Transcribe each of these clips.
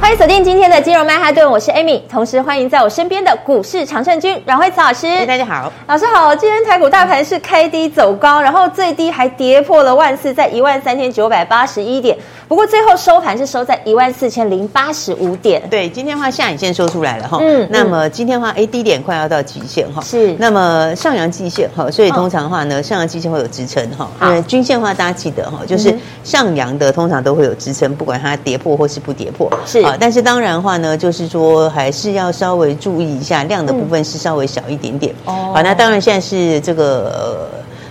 欢迎锁定今天的金融曼哈顿，我是 Amy，同时欢迎在我身边的股市常胜军阮慧慈老师。大家好，老师好。今天台股大盘是开低走高，然后最低还跌破了万四，在一万三千九百八十一点。不过最后收盘是收在一万四千零八十五点。对，今天的话下影线收出来了哈。嗯。那么今天的话，哎，低点快要到极限哈。是。那么上扬季线哈，所以通常的话呢，哦、上扬季线会有支撑哈。因为均线的话，大家记得哈，就是上扬的通常都会有支撑，不管它跌破或是不跌破。是。啊，但是当然的话呢，就是说还是要稍微注意一下量的部分是稍微小一点点。哦。好，那当然现在是这个。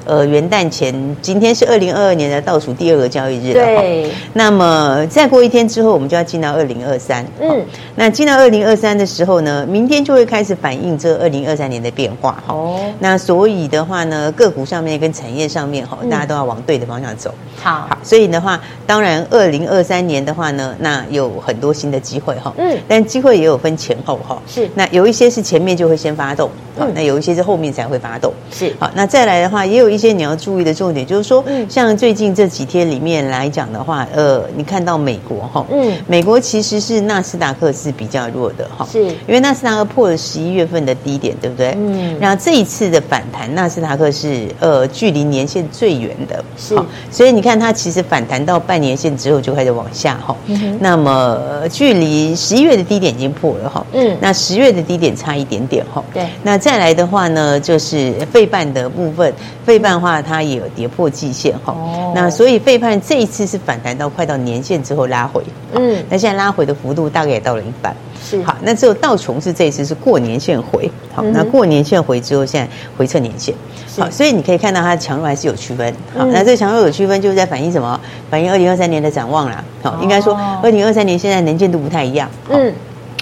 呃呃，元旦前，今天是二零二二年的倒数第二个交易日了。对。那么再过一天之后，我们就要进到二零二三。嗯。那进到二零二三的时候呢，明天就会开始反映这二零二三年的变化。哦。那所以的话呢，个股上面跟产业上面哈，大家都要往对的方向走。好。好。所以的话，当然二零二三年的话呢，那有很多新的机会哈。嗯。但机会也有分前后哈。是。那有一些是前面就会先发动，好，那有一些是后面才会发动。是。好，那再来的话，也有一。一些你要注意的重点就是说，像最近这几天里面来讲的话，呃，你看到美国哈，嗯，美国其实是纳斯达克是比较弱的哈，是。因为纳斯达克破了十一月份的低点，对不对？嗯，然后这一次的反弹，纳斯达克是呃距离年线最远的，是，所以你看它其实反弹到半年线之后就开始往下哈，嗯，那么距离十一月的低点已经破了哈，嗯，那十月的低点差一点点哈，对，那再来的话呢，就是费半的部分，费半。的话，它也有跌破季线哈，哦、那所以费半这一次是反弹到快到年线之后拉回，嗯，那现在拉回的幅度大概也到了一半，是。好，那只有道琼是这一次是过年线回，好，嗯、那过年线回之后，现在回测年线，好，所以你可以看到它的强弱还是有区分，好，嗯、那这个强弱有区分就是在反映什么？反映二零二三年的展望啦，好，应该说二零二三年现在能见度不太一样，嗯。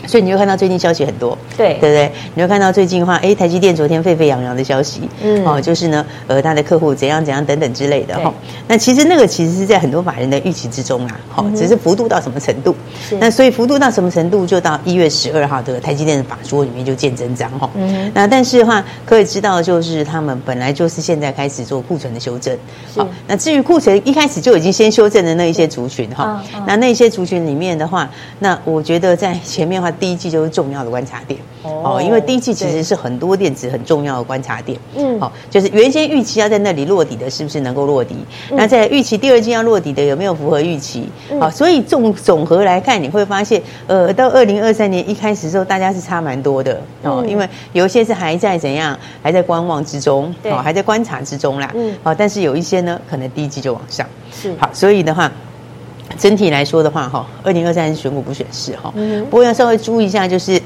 所以你会看到最近消息很多，对对不对？你会看到最近的话，哎，台积电昨天沸沸扬扬的消息，嗯，哦，就是呢，呃，他的客户怎样怎样等等之类的哈、哦。那其实那个其实是在很多法人的预期之中啊，好、哦，只是幅度到什么程度。那所以幅度到什么程度，就到一月十二号的台积电的法说里面就见真章哈。哦、嗯。那但是的话，可以知道就是他们本来就是现在开始做库存的修正。好、哦，那至于库存一开始就已经先修正的那一些族群哈，哦、那那些族群里面的话，那我觉得在前面的话。第一季就是重要的观察点。哦，因为第一季其实是很多电子很重要的观察点，嗯，好，就是原先预期要在那里落底的，是不是能够落底？那在预期第二季要落底的有没有符合预期？好，所以总总和来看，你会发现，呃，到二零二三年一开始的时候，大家是差蛮多的。哦，因为有一些是还在怎样，还在观望之中，哦，还在观察之中啦，嗯，好，但是有一些呢，可能第一季就往上，是。好，所以的话。整体来说的话，哈，二零二三是选股不选市，哈。不过要稍微注意一下，就是，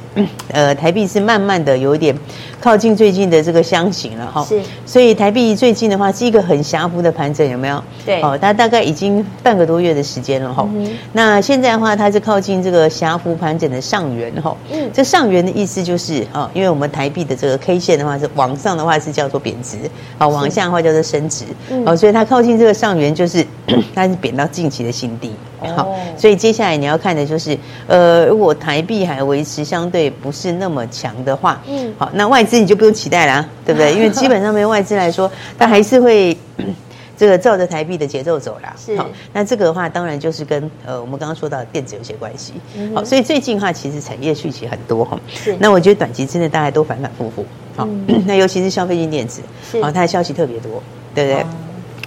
呃，台币是慢慢的有一点靠近最近的这个箱型了，哈。是。所以台币最近的话是一个很狭幅的盘整，有没有？对。哦，它大概已经半个多月的时间了，哈。那现在的话，它是靠近这个狭幅盘整的上缘，哈。嗯。这上缘的意思就是，啊，因为我们台币的这个 K 线的话是往上的话是叫做贬值，啊，往下的话叫做升值，哦，所以它靠近这个上缘就是 它是贬到近期的新低。好，所以接下来你要看的就是，呃，如果台币还维持相对不是那么强的话，嗯，好，那外资你就不用期待啦啊，对不对？因为基本上没有外资来说，它还是会 这个照着台币的节奏走啦。是，好，那这个的话，当然就是跟呃我们刚刚说到的电子有些关系。好，所以最近的话，其实产业讯息很多哈。是，那我觉得短期之内大家都反反复复。好，那尤其是消费性电子，是，好，它的消息特别多，对不对？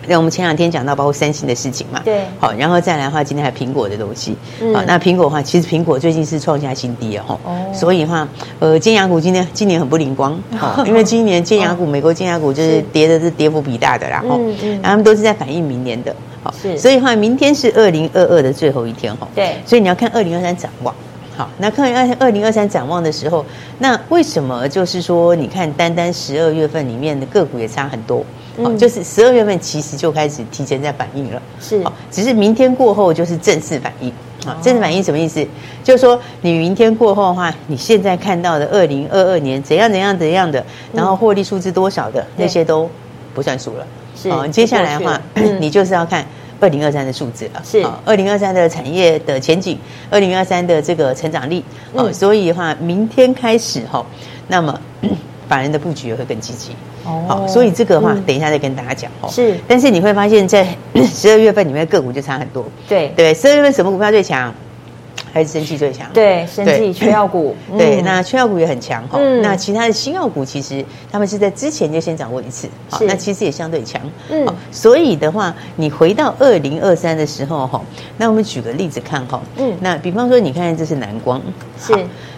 那我们前两天讲到包括三星的事情嘛，对，好，然后再来的话，今天还有苹果的东西，好，那苹果的话，其实苹果最近是创下新低了哈，哦，所以的话，呃，尖牙股今天今年很不灵光，好，因为今年尖牙股，美国尖牙股就是跌的是跌幅比大的啦，哈，嗯嗯，他们都是在反映明年的，好，是，所以的话，明天是二零二二的最后一天哈，对，所以你要看二零二三展望，好，那看二二零二三展望的时候，那为什么就是说，你看单单十二月份里面的个股也差很多？哦，就是十二月份其实就开始提前在反应了，是，只是明天过后就是正式反应。啊，正式反应什么意思？就是说你明天过后的话，你现在看到的二零二二年怎样怎样怎样的，然后获利数字多少的那些都不算数了。是，哦，接下来的话，你就是要看二零二三的数字了。是，二零二三的产业的前景，二零二三的这个成长力。哦，所以的话，明天开始哈，那么法人的布局也会更积极。哦，好，所以这个的话，等一下再跟大家讲哦。是，但是你会发现在 十二月份里面个股就差很多。对对，十二月份什么股票最强？还是生气最强？对，生气缺药股。对，那缺药股也很强哈。那其他的新药股其实他们是在之前就先掌握一次，好，那其实也相对强。嗯，所以的话，你回到二零二三的时候哈，那我们举个例子看哈。嗯，那比方说，你看这是南光，是。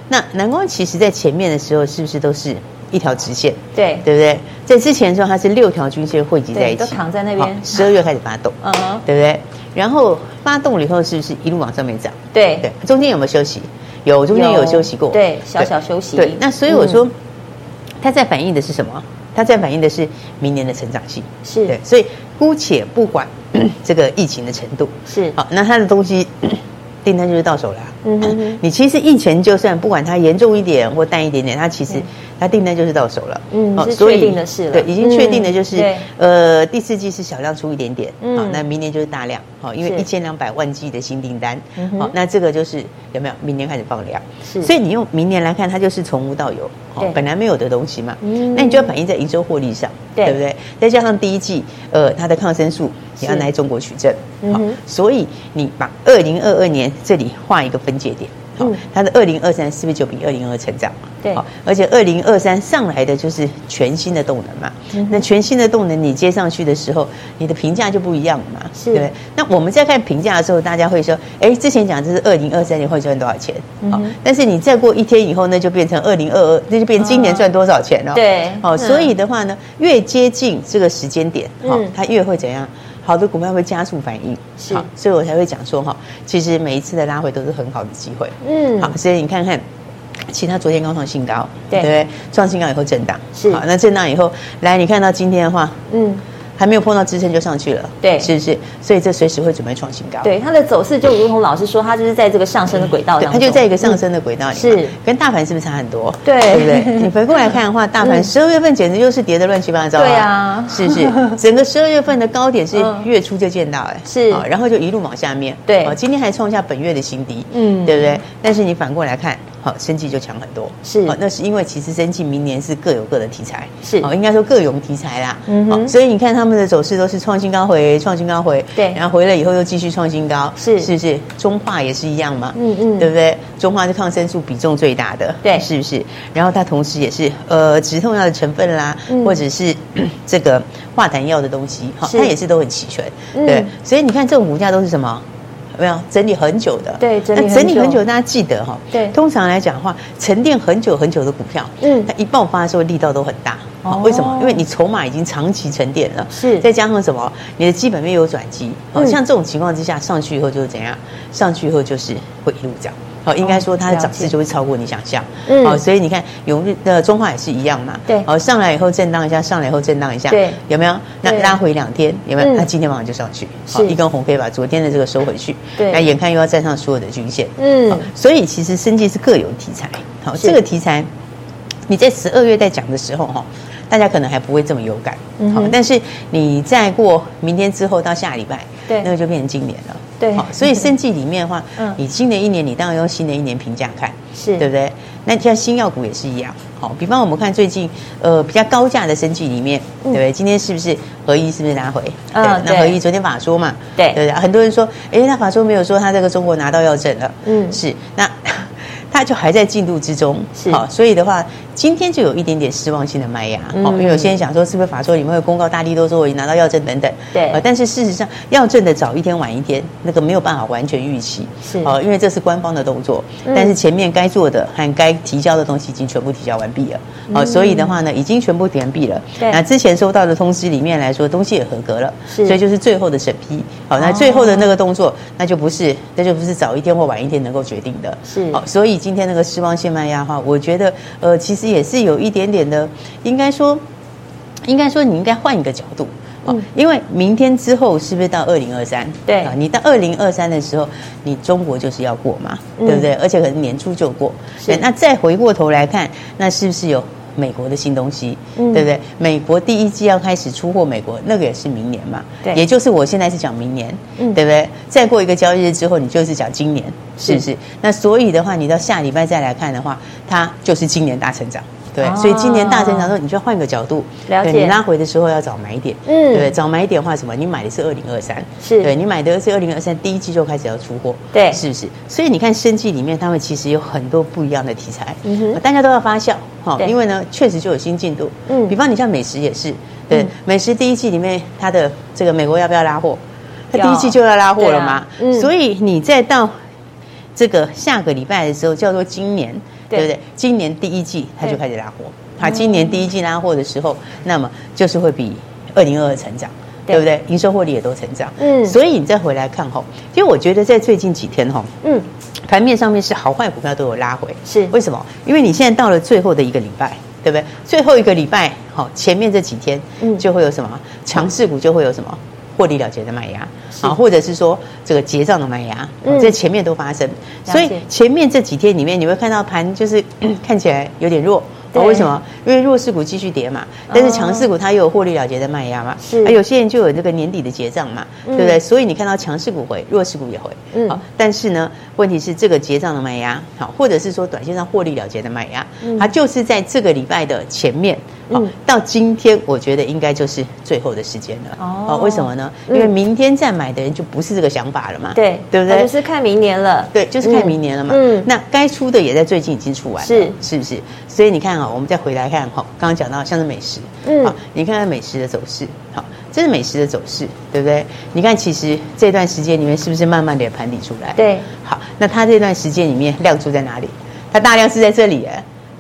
那南光其实在前面的时候是不是都是？一条直线，对对不对？在之前的时候，它是六条均线汇集在一起，都躺在那边。十二月开始发动，嗯哼，对不对？然后发动了以后，是不是一路往上面涨？对对，中间有没有休息？有，中间有休息过，对，小小休息。对，那所以我说，它在反映的是什么？它在反映的是明年的成长性。是对，所以姑且不管 这个疫情的程度，是好，那它的东西 订单就是到手了。嗯哼，你其实疫情就算不管它严重一点或淡一点点，它其实。它订单就是到手了，嗯，是确定的事了，对，已经确定的就是，呃，第四季是小量出一点点，好，那明年就是大量，好，因为一千两百万剂的新订单，好，那这个就是有没有？明年开始放量，是，所以你用明年来看，它就是从无到有，好，本来没有的东西嘛，嗯，那你就要反映在营收获利上，对。不对？再加上第一季，呃，它的抗生素也要来中国取证，好，所以你把二零二二年这里画一个分界点。好，它的二零二三是不是就比二零二成长嘛？对，而且二零二三上来的就是全新的动能嘛。嗯、那全新的动能你接上去的时候，你的评价就不一样了嘛？是，对。那我们在看评价的时候，大家会说，哎，之前讲这是二零二三年会赚多少钱？好、嗯，但是你再过一天以后，那就变成二零二二，那就变今年赚多少钱了？对，好，所以的话呢，越接近这个时间点，好，它越会怎样？好的股票会加速反应，是，所以我才会讲说哈，其实每一次的拉回都是很好的机会，嗯，好，所以你看看，其他昨天刚创新高，对不对？创新高以后震荡，是，好，那震荡以后，来，你看到今天的话，嗯。还没有碰到支撑就上去了，对，是不是？所以这随时会准备创新高。对，它的走势就如同老师说，它就是在这个上升的轨道上，它就在一个上升的轨道里。是，跟大盘是不是差很多？对，对不对？你回过来看的话，大盘十二月份简直就是跌的乱七八糟。对啊，是不是？整个十二月份的高点是月初就见到，哎，是，然后就一路往下面。对，今天还创下本月的新低，嗯，对不对？但是你反过来看。好，生技就强很多，是，那是因为其实生技明年是各有各的题材，是，哦，应该说各有题材啦，嗯哼，所以你看他们的走势都是创新高回，创新高回，对，然后回来以后又继续创新高，是，是不是？中化也是一样嘛，嗯嗯，对不对？中化是抗生素比重最大的，对，是不是？然后它同时也是呃止痛药的成分啦，或者是 这个化痰药的东西，好，它也是都很齐全，对，所以你看这种股价都是什么？有没有整理很久的？对，整理很久。那整理很久，大家记得哈。对，通常来讲的话，沉淀很久很久的股票，嗯，它一爆发的时候力道都很大。哦，为什么？因为你筹码已经长期沉淀了，是。再加上什么？你的基本面有转机。哦，像这种情况之下，上去以后就是怎样？上去以后就是会一路涨。哦，应该说它的涨势就会超过你想象。嗯，哦，所以你看永日的中化也是一样嘛。对。哦，上来以后震荡一下，上来以后震荡一下。对。有没有？那拉回两天，有没有？那今天晚上就上去。好，一根红 K 把昨天的这个收回去。对。那眼看又要站上所有的均线。嗯。所以其实生计是各有题材。好，这个题材你在十二月在讲的时候哈，大家可能还不会这么有感。嗯。好，但是你再过明天之后到下礼拜，对，那个就变成今年了。对，好，所以生计里面的话，嗯，你新的一年，你当然用新的一年评价看，是对不对？那像新药股也是一样，好，比方我们看最近，呃，比较高价的生计里面，对不对？今天是不是合一是不是拿回？嗯，那合一昨天法说嘛，对对对，很多人说，哎，那法说没有说他这个中国拿到药证了，嗯，是，那 他就还在进度之中，是，好，所以的话。今天就有一点点失望性的卖压，哦，因为有些人想说是不是法说你们会公告大力多说我已经拿到药证等等，对，但是事实上药证的早一天晚一天，那个没有办法完全预期，是，哦，因为这是官方的动作，但是前面该做的和该提交的东西已经全部提交完毕了，哦，所以的话呢，已经全部完毕了，对，那之前收到的通知里面来说，东西也合格了，是，所以就是最后的审批，好，那最后的那个动作，那就不是，那就不是早一天或晚一天能够决定的，是，好，所以今天那个失望性卖压的话，我觉得，呃，其实。也是有一点点的，应该说，应该说，你应该换一个角度，嗯，因为明天之后是不是到二零二三？对啊，你到二零二三的时候，你中国就是要过嘛，对不对？而且可能年初就过。对，那再回过头来看，那是不是有？美国的新东西，嗯、对不对？美国第一季要开始出货，美国那个也是明年嘛，对，也就是我现在是讲明年，嗯，对不对？再过一个交易日之后，你就是讲今年，是不是？是那所以的话，你到下礼拜再来看的话，它就是今年大成长。对，所以今年大成长的时候，你就要换个角度，了解。你拉回的时候要找买点，嗯，对，找买点的话什么？你买的是二零二三，是对，你买的是二零二三第一季就开始要出货，对，是不是？所以你看生计里面，他们其实有很多不一样的题材，嗯哼，大家都要发酵哈，因为呢，确实就有新进度，嗯，比方你像美食也是，对，美食第一季里面它的这个美国要不要拉货？它第一季就要拉货了嘛，嗯，所以你再到这个下个礼拜的时候，叫做今年。对不对？今年第一季它就开始拉货，它，今年第一季拉货的时候，那么就是会比二零二二成长，对不对？营收获利也都成长，嗯，所以你再回来看吼，其实我觉得在最近几天吼，嗯，盘面上面是好坏股票都有拉回，是为什么？因为你现在到了最后的一个礼拜，对不对？最后一个礼拜，好，前面这几天，嗯，就会有什么强势股就会有什么。获利了结的卖压啊，或者是说这个结账的卖压，嗯，在前面都发生，所以前面这几天里面，你会看到盘就是 看起来有点弱。为什么？因为弱势股继续跌嘛，但是强势股它又有获利了结的卖压嘛，是，有些人就有这个年底的结账嘛，对不对？所以你看到强势股回，弱势股也回，嗯，好，但是呢，问题是这个结账的卖压，好，或者是说短线上获利了结的卖压，它就是在这个礼拜的前面，好，到今天我觉得应该就是最后的时间了，哦，为什么呢？因为明天再买的人就不是这个想法了嘛，对，对不对？就是看明年了，对，就是看明年了嘛，嗯，那该出的也在最近已经出完了，是，是不是？所以你看啊。我们再回来看哈，刚刚讲到像是美食，嗯，好，你看看美食的走势，好，这是美食的走势，对不对？你看，其实这段时间里面是不是慢慢的盘底出来？对，好，那它这段时间里面量出在哪里？它大量是在这里，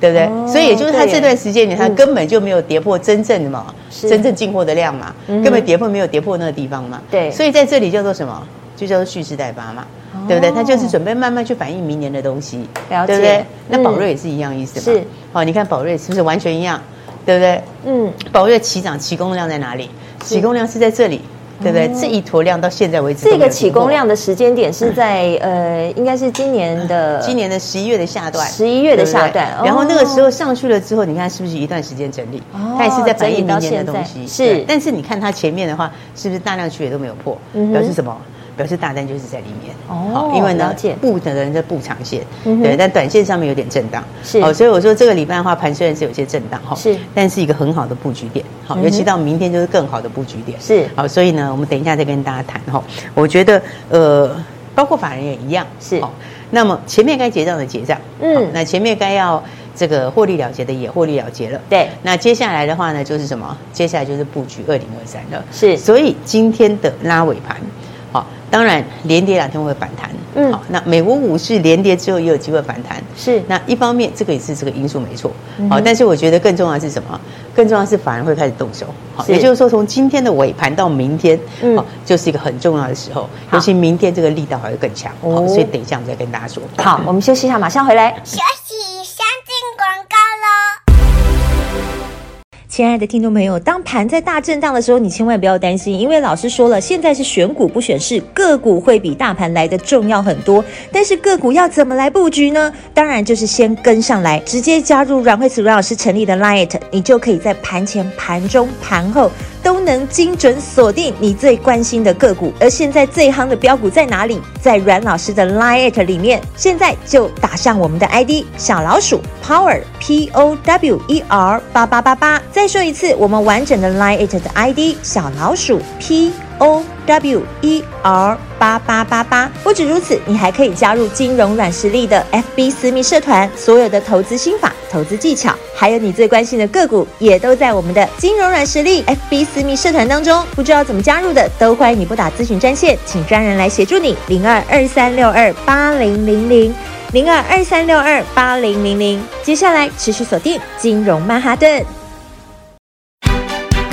对不对？哦、所以也就是它这段时间里，它根本就没有跌破真正的嘛，是真正进货的量嘛，根本跌破没有跌破那个地方嘛，对，所以在这里叫做什么？就叫做蓄势待发嘛。对不对？它就是准备慢慢去反映明年的东西，对不对？那宝瑞也是一样意思嘛。是，好，你看宝瑞是不是完全一样？对不对？嗯，宝瑞起涨起攻量在哪里？起攻量是在这里，对不对？这一坨量到现在为止，这个起工量的时间点是在 呃，应该是今年的今年的十一月的下段，十一月的下段。然后那个时候上去了之后，你看是不是一段时间整理？它也是在反映明年的东西。是，但是你看它前面的话，是不是大量区也都没有破？表示什么？表示大单就是在里面。哦，因为呢，布的人在布长线，对，但短线上面有点震荡，是，好，所以我说这个礼拜的话，盘虽然是有些震荡哈，是，但是一个很好的布局点，好，尤其到明天就是更好的布局点，是，好，所以呢，我们等一下再跟大家谈哈，我觉得呃，包括法人也一样，是，那么前面该结账的结账，嗯，那前面该要这个获利了结的也获利了结了，对，那接下来的话呢，就是什么？接下来就是布局二零二三了，是，所以今天的拉尾盘。当然，连跌两天会反弹。嗯，好，那美国股市连跌之后也有机会反弹。是，那一方面这个也是这个因素没错。好、但是我觉得更重要的是什么？更重要的是反而会开始动手。好是，也就是说从今天的尾盘到明天，嗯，就是一个很重要的时候。尤其明天这个力道还会更强。好，所以等一下我们再跟大家说。好，我们休息一下，马上回来。休息。亲爱的听众朋友，当盘在大震荡的时候，你千万不要担心，因为老师说了，现在是选股不选市，个股会比大盘来的重要很多。但是个股要怎么来布局呢？当然就是先跟上来，直接加入阮慧慈阮老师成立的 Lite，你就可以在盘前、盘中、盘后都能精准锁定你最关心的个股。而现在最夯的标股在哪里？在阮老师的 Line 里面，现在就打上我们的 ID 小老鼠 Power P O W E R 八八八八，再说一次，我们完整的 Line it 的 ID 小老鼠 P O W E R 八八八八。不止如此，你还可以加入金融软实力的 FB 私密社团，所有的投资心法、投资技巧，还有你最关心的个股，也都在我们的金融软实力 FB 私密社团当中。不知道怎么加入的，都欢迎你拨打咨询专线，请专人来协助你。零二二三六二八零零零零二二三六二八零零零。接下来持续锁定金融曼哈顿。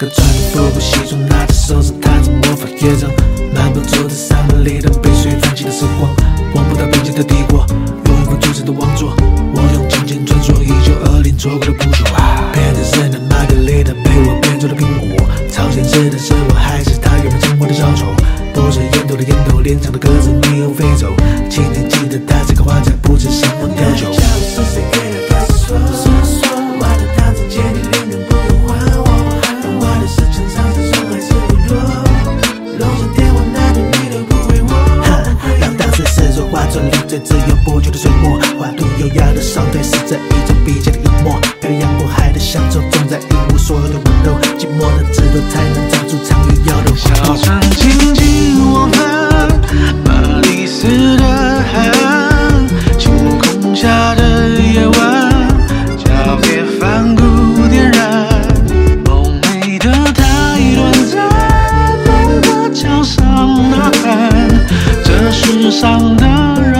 个穿着复古西装，拿着手指弹着魔法乐章，漫步走在沙漠里的被水泛起的时光，望不到边界的帝国，用阳光璀璨的王座，我用金钱穿梭一九二零错过的不朽，看这世上的人。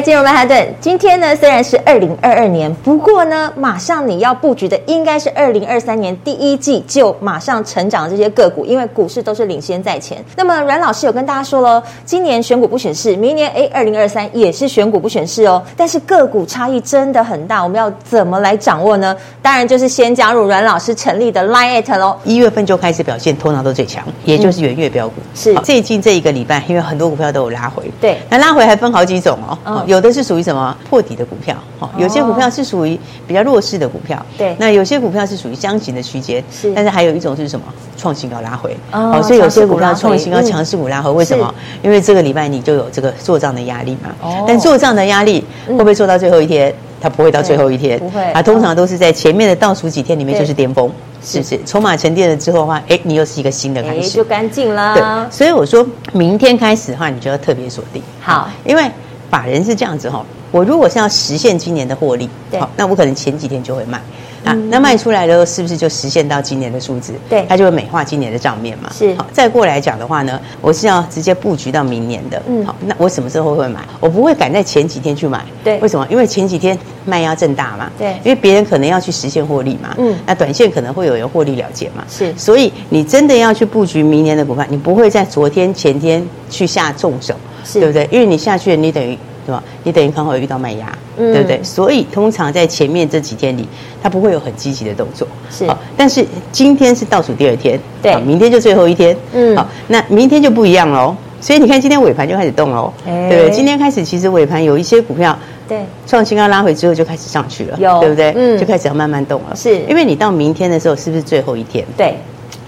金融曼哈顿，今天呢虽然是二零二二年，不过呢，马上你要布局的应该是二零二三年第一季就马上成长的这些个股，因为股市都是领先在前。那么阮老师有跟大家说喽，今年选股不选市，明年哎，二零二三也是选股不选市哦。但是个股差异真的很大，我们要怎么来掌握呢？当然就是先加入阮老师成立的 Line@ 喽。一月份就开始表现，头脑都最强，也就是元月标股。是最近这一个礼拜，因为很多股票都有拉回，对，那拉回还分好几种哦。嗯有的是属于什么破底的股票，哈，有些股票是属于比较弱势的股票，对，那有些股票是属于箱型的区间，是，但是还有一种是什么创新高拉回，哦，所以有些股票创新高强势股拉回，为什么？因为这个礼拜你就有这个做账的压力嘛，哦，但做账的压力会不会做到最后一天？它不会到最后一天，不会，它通常都是在前面的倒数几天里面就是巅峰，是不是？筹码沉淀了之后的话，哎，你又是一个新的开始，就干净了。对，所以我说明天开始的话，你就要特别锁定。好，因为法人是这样子哈，我如果是要实现今年的获利，好，那我可能前几天就会卖。啊，那卖出来了，是不是就实现到今年的数字？对，它就会美化今年的账面嘛。是，好，再过来讲的话呢，我是要直接布局到明年的。嗯，好，那我什么时候会买？我不会赶在前几天去买。对，为什么？因为前几天卖压正大嘛。对，因为别人可能要去实现获利嘛。嗯，那短线可能会有人获利了结嘛。是，所以你真的要去布局明年的股票，你不会在昨天、前天去下重手，是对不对？因为你下去了，你等于。对吧？你等于刚好会遇到卖压，嗯、对不对？所以通常在前面这几天里，它不会有很积极的动作。是，但是今天是倒数第二天，对，明天就最后一天。嗯，好，那明天就不一样喽。所以你看，今天尾盘就开始动喽，欸、对不对？今天开始，其实尾盘有一些股票，对，创新高拉回之后就开始上去了，有，对不对？嗯，就开始要慢慢动了。是，因为你到明天的时候，是不是最后一天？对，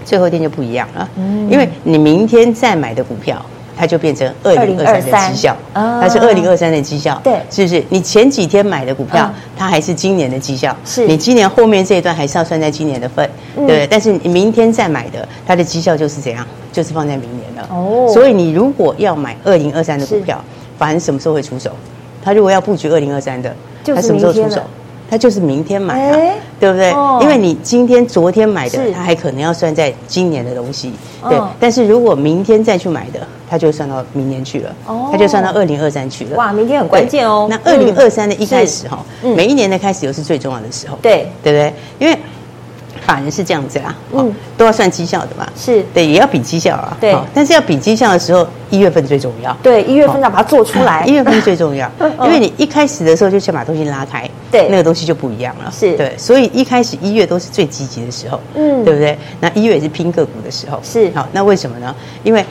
最后一天就不一样了。嗯，因为你明天再买的股票。它就变成二零二三的绩效，它是二零二三的绩效，对，是不是？你前几天买的股票，它还是今年的绩效，是你今年后面这一段还是要算在今年的份，对不对？但是你明天再买的，它的绩效就是怎样？就是放在明年了。哦，所以你如果要买二零二三的股票，反正什么时候会出手？他如果要布局二零二三的，他什么时候出手？他就是明天买的，对不对？因为你今天、昨天买的，他还可能要算在今年的东西，对。但是如果明天再去买的，他就算到明年去了，他就算到二零二三去了。哇，明天很关键哦。那二零二三的一开始哈，每一年的开始又是最重要的时候，对，对不对？因为。法人是这样子啦，嗯，都要算绩效的嘛，是。对，也要比绩效啊，对。但是要比绩效的时候，一月份最重要，对，一月份要把它做出来，一月份最重要，因为你一开始的时候就先把东西拉开，对，那个东西就不一样了，是。对，所以一开始一月都是最积极的时候，嗯，对不对？那一月也是拼个股的时候，是。好，那为什么呢？因为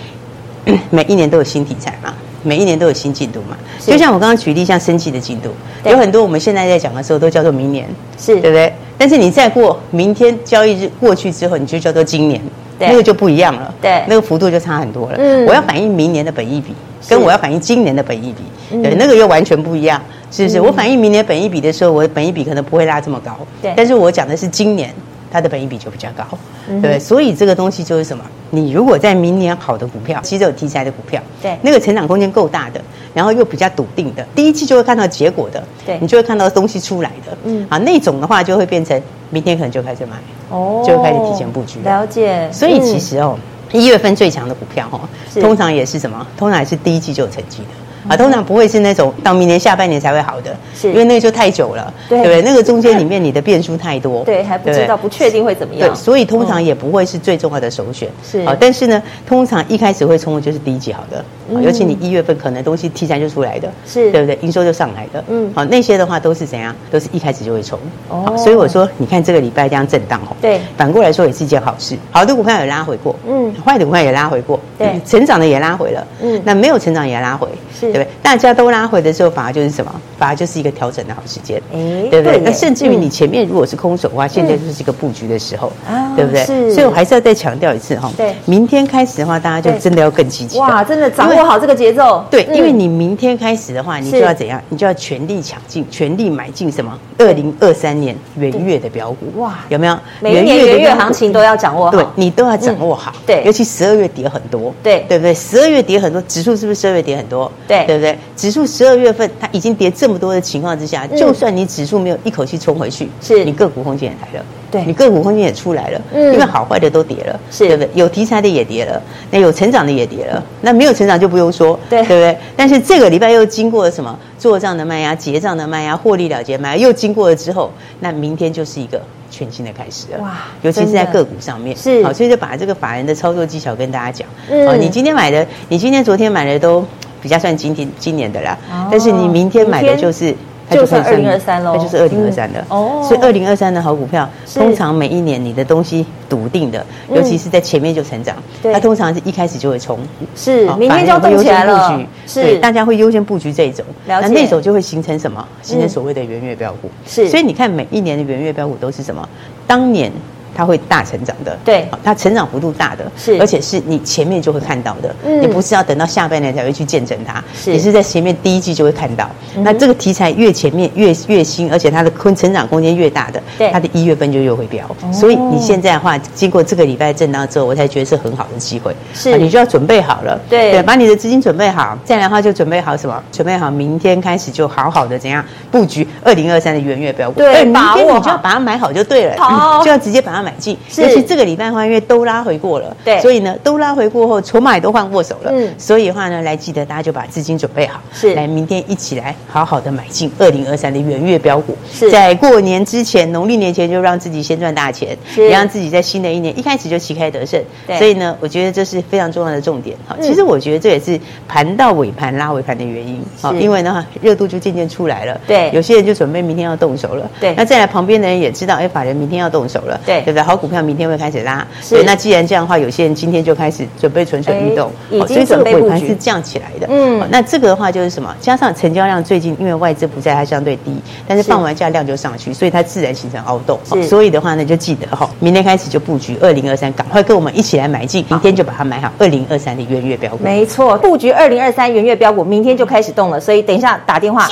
每一年都有新题材嘛。每一年都有新进度嘛，就像我刚刚举例，像生技的进度，有很多我们现在在讲的时候都叫做明年，是。对不对？但是你再过明天交易日过去之后，你就叫做今年，那个就不一样了，对，那个幅度就差很多了。嗯，我要反映明年的本益比，跟我要反映今年的本益比，对，那个又完全不一样，是不是？我反映明年本益比的时候，我的本益比可能不会拉这么高，对，但是我讲的是今年。它的本益比就比较高，对，对，所以这个东西就是什么？你如果在明年好的股票，其实有题材的股票，对，那个成长空间够大的，然后又比较笃定的，第一季就会看到结果的，对，你就会看到东西出来的，嗯，啊，那种的话就会变成明天可能就开始买，哦，就会开始提前布局，了。解。所以其实哦，一月份最强的股票哦，通常也是什么？通常也是第一季就有成绩的。啊，通常不会是那种到明年下半年才会好的，是因为那个就太久了，对不对？那个中间里面你的变数太多，对，还不知道，不确定会怎么样，对，所以通常也不会是最重要的首选，是啊。但是呢，通常一开始会冲的就是第一季好的，尤其你一月份可能东西题材就出来的，是对不对？营收就上来的，嗯，好，那些的话都是怎样？都是一开始就会冲，哦。所以我说，你看这个礼拜这样震荡哦，对，反过来说也是一件好事。好的股票也拉回过，嗯，坏的股票也拉回过，对，成长的也拉回了，嗯，那没有成长也拉回，是。对不对？大家都拉回的时候，反而就是什么？反而就是一个调整的好时间，哎，对不对？那甚至于你前面如果是空手的话，现在就是一个布局的时候，对不对？所以我还是要再强调一次哈，对，明天开始的话，大家就真的要更积极，哇，真的掌握好这个节奏。对，因为你明天开始的话，你就要怎样？你就要全力抢进，全力买进什么？二零二三年元月的标股，哇，有没有？每一年元月行情都要掌握好，对，你都要掌握好。对，尤其十二月跌很多，对，对不对？十二月跌很多，指数是不是十二月跌很多？对，对不对？指数十二月份它已经跌这么多的情况之下，就算你指数没有一口气冲回去，是你个股空间也来了，对，你个股空间也出来了，嗯，因为好坏的都跌了，是对不对？有题材的也跌了，那有成长的也跌了，那没有成长就不用说，对，对不对？但是这个礼拜又经过了什么？做账的卖压、结账的卖压、获利了结卖压，又经过了之后，那明天就是一个全新的开始了。哇，尤其是在个股上面，是好，所以就把这个法人的操作技巧跟大家讲。嗯，哦，你今天买的，你今天、昨天买的都。比较算今天今年的啦，但是你明天买的就是它就算二零二三喽，它就是二零二三的。哦，所以二零二三的好股票，通常每一年你的东西笃定的，尤其是在前面就成长，它通常是一开始就会冲，是明天就要动起来了。是，大家会优先布局这一种，那那种就会形成什么？形成所谓的元月标股。是，所以你看每一年的元月标股都是什么？当年。它会大成长的，对，它成长幅度大的，是，而且是你前面就会看到的，嗯，你不是要等到下半年才会去见证它，是，你是在前面第一季就会看到。那这个题材越前面越越新，而且它的空成长空间越大的，对，它的一月份就越会飙。所以你现在的话，经过这个礼拜震荡之后，我才觉得是很好的机会，是，你就要准备好了，对，对，把你的资金准备好，再来的话就准备好什么？准备好明天开始就好好的怎样布局二零二三的元月标股，对，明天你就要把它买好就对了，好，就要直接把它买进，是。这个礼拜的话，因为都拉回过了，对，所以呢，都拉回过后，筹码也都换过手了，嗯，所以的话呢，来记得大家就把资金准备好，是，来明天一起来好好的买进二零二三的元月标股，是，在过年之前，农历年前就让自己先赚大钱，也让自己在新的一年一开始就旗开得胜，对，所以呢，我觉得这是非常重要的重点，好，其实我觉得这也是盘到尾盘拉尾盘的原因，好，因为呢，热度就渐渐出来了，对，有些人就准备明天要动手了，对，那再来旁边的人也知道，哎，法人明天要动手了，对，对不对？好股票明天会开始拉。对，那既然这样的话，有些人今天就开始准备蠢蠢欲动，已经准备布局是降起来的。嗯，那这个的话就是什么？加上成交量最近因为外资不在，它相对低，但是放完假量就上去，所以它自然形成凹洞。所以的话呢，就记得哈，明天开始就布局二零二三，赶快跟我们一起来买进，明天就把它买好。二零二三的元月标股，没错，布局二零二三元月标股，明天就开始动了。所以等一下打电话。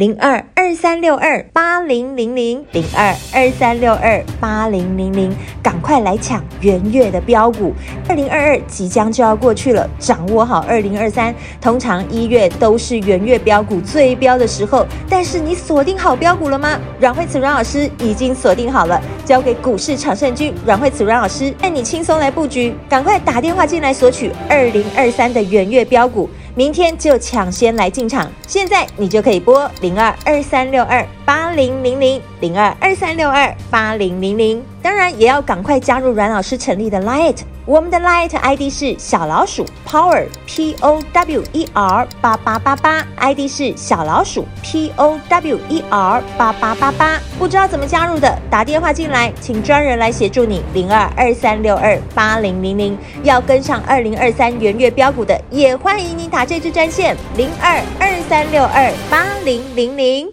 零二二三六二八零零零零二二三六二八零零零，赶快来抢元月的标股！二零二二即将就要过去了，掌握好二零二三。通常一月都是元月标股最标的时候，但是你锁定好标股了吗？阮慧慈阮老师已经锁定好了，交给股市常胜军阮慧慈阮老师，带你轻松来布局。赶快打电话进来索取二零二三的元月标股。明天就抢先来进场，现在你就可以拨零二二三六二八零零零零二二三六二八零零零，当然也要赶快加入阮老师成立的 Light。我们的 Light ID 是小老鼠 Power P O W E R 八八八八，ID 是小老鼠 P O W E R 八八八八。不知道怎么加入的，打电话进来，请专人来协助你。零二二三六二八零零零，要跟上二零二三元月标股的，也欢迎你打这支专线零二二三六二八零零零。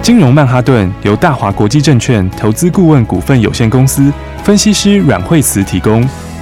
金融曼哈顿由大华国际证券投资顾问股份有限公司分析师阮慧慈提供。